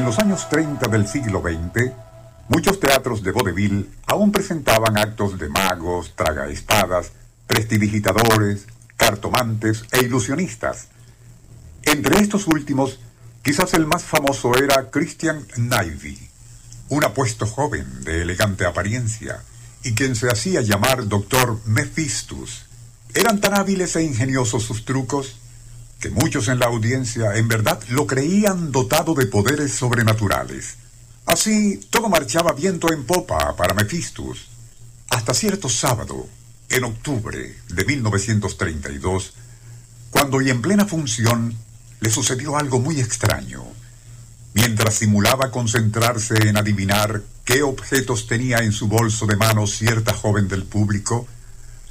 En los años 30 del siglo XX, muchos teatros de vodevil aún presentaban actos de magos, tragaespadas, prestidigitadores, cartomantes e ilusionistas. Entre estos últimos, quizás el más famoso era Christian Navy, un apuesto joven de elegante apariencia y quien se hacía llamar Doctor Mephistus. Eran tan hábiles e ingeniosos sus trucos que muchos en la audiencia en verdad lo creían dotado de poderes sobrenaturales. Así, todo marchaba viento en popa para Mephistus, hasta cierto sábado, en octubre de 1932, cuando y en plena función le sucedió algo muy extraño. Mientras simulaba concentrarse en adivinar qué objetos tenía en su bolso de mano cierta joven del público,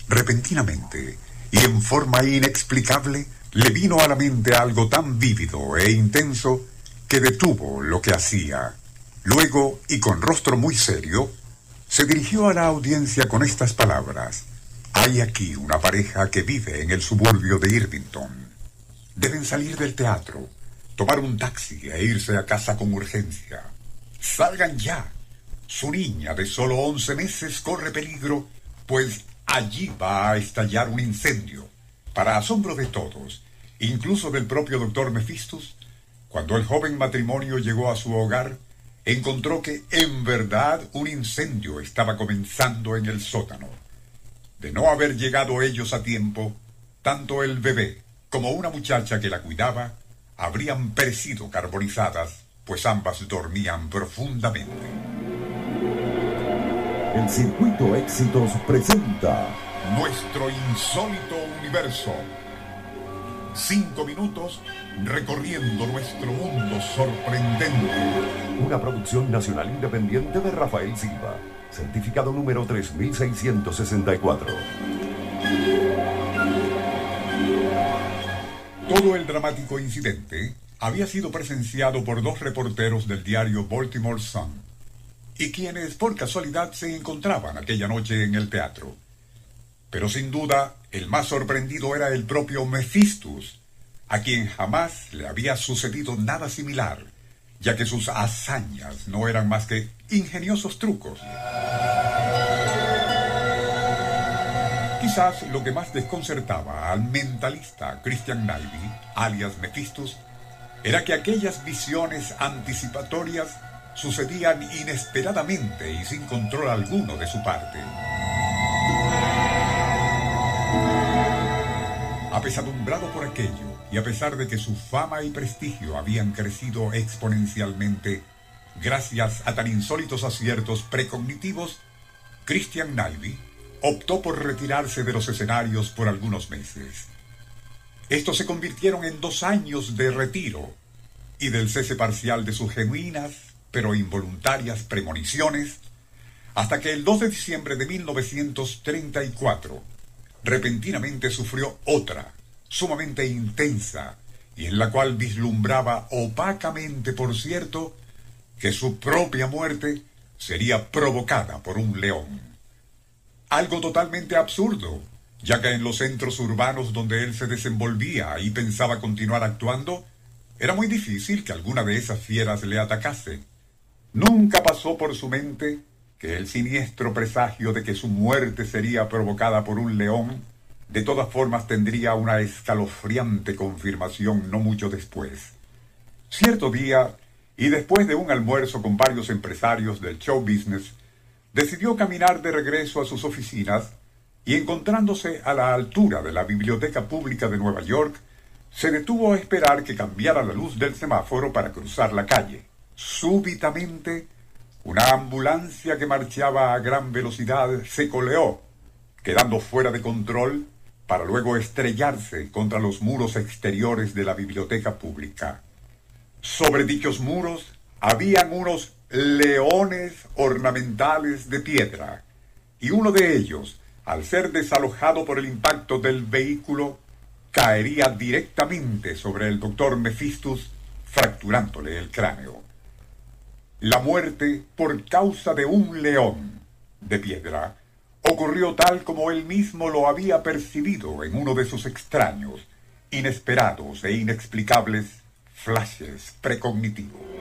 repentinamente y en forma inexplicable le vino a la mente algo tan vívido e intenso que detuvo lo que hacía. Luego, y con rostro muy serio, se dirigió a la audiencia con estas palabras. Hay aquí una pareja que vive en el suburbio de Irvington. Deben salir del teatro, tomar un taxi e irse a casa con urgencia. Salgan ya. Su niña de solo once meses corre peligro, pues allí va a estallar un incendio. Para asombro de todos, incluso del propio doctor Mephistus, cuando el joven matrimonio llegó a su hogar, encontró que en verdad un incendio estaba comenzando en el sótano. De no haber llegado ellos a tiempo, tanto el bebé como una muchacha que la cuidaba habrían perecido carbonizadas, pues ambas dormían profundamente. El Circuito Éxitos presenta Nuestro insólito universo. Cinco minutos recorriendo nuestro mundo sorprendente. Una producción nacional independiente de Rafael Silva. Certificado número 3664. Todo el dramático incidente había sido presenciado por dos reporteros del diario Baltimore Sun, y quienes por casualidad se encontraban aquella noche en el teatro. Pero sin duda, el más sorprendido era el propio Mephistus, a quien jamás le había sucedido nada similar, ya que sus hazañas no eran más que ingeniosos trucos. Quizás lo que más desconcertaba al mentalista Christian Navy, alias Mephistus, era que aquellas visiones anticipatorias sucedían inesperadamente y sin control alguno de su parte. Apesadumbrado por aquello, y a pesar de que su fama y prestigio habían crecido exponencialmente gracias a tan insólitos aciertos precognitivos, Christian Navy optó por retirarse de los escenarios por algunos meses. Estos se convirtieron en dos años de retiro y del cese parcial de sus genuinas pero involuntarias premoniciones, hasta que el 2 de diciembre de 1934 repentinamente sufrió otra, sumamente intensa, y en la cual vislumbraba opacamente, por cierto, que su propia muerte sería provocada por un león. Algo totalmente absurdo, ya que en los centros urbanos donde él se desenvolvía y pensaba continuar actuando, era muy difícil que alguna de esas fieras le atacase. Nunca pasó por su mente que el siniestro presagio de que su muerte sería provocada por un león, de todas formas tendría una escalofriante confirmación no mucho después. Cierto día, y después de un almuerzo con varios empresarios del show business, decidió caminar de regreso a sus oficinas y encontrándose a la altura de la Biblioteca Pública de Nueva York, se detuvo a esperar que cambiara la luz del semáforo para cruzar la calle. Súbitamente, una ambulancia que marchaba a gran velocidad se coleó, quedando fuera de control para luego estrellarse contra los muros exteriores de la biblioteca pública. Sobre dichos muros habían unos leones ornamentales de piedra, y uno de ellos, al ser desalojado por el impacto del vehículo, caería directamente sobre el doctor Mephistus, fracturándole el cráneo. La muerte por causa de un león de piedra ocurrió tal como él mismo lo había percibido en uno de sus extraños, inesperados e inexplicables flashes precognitivos.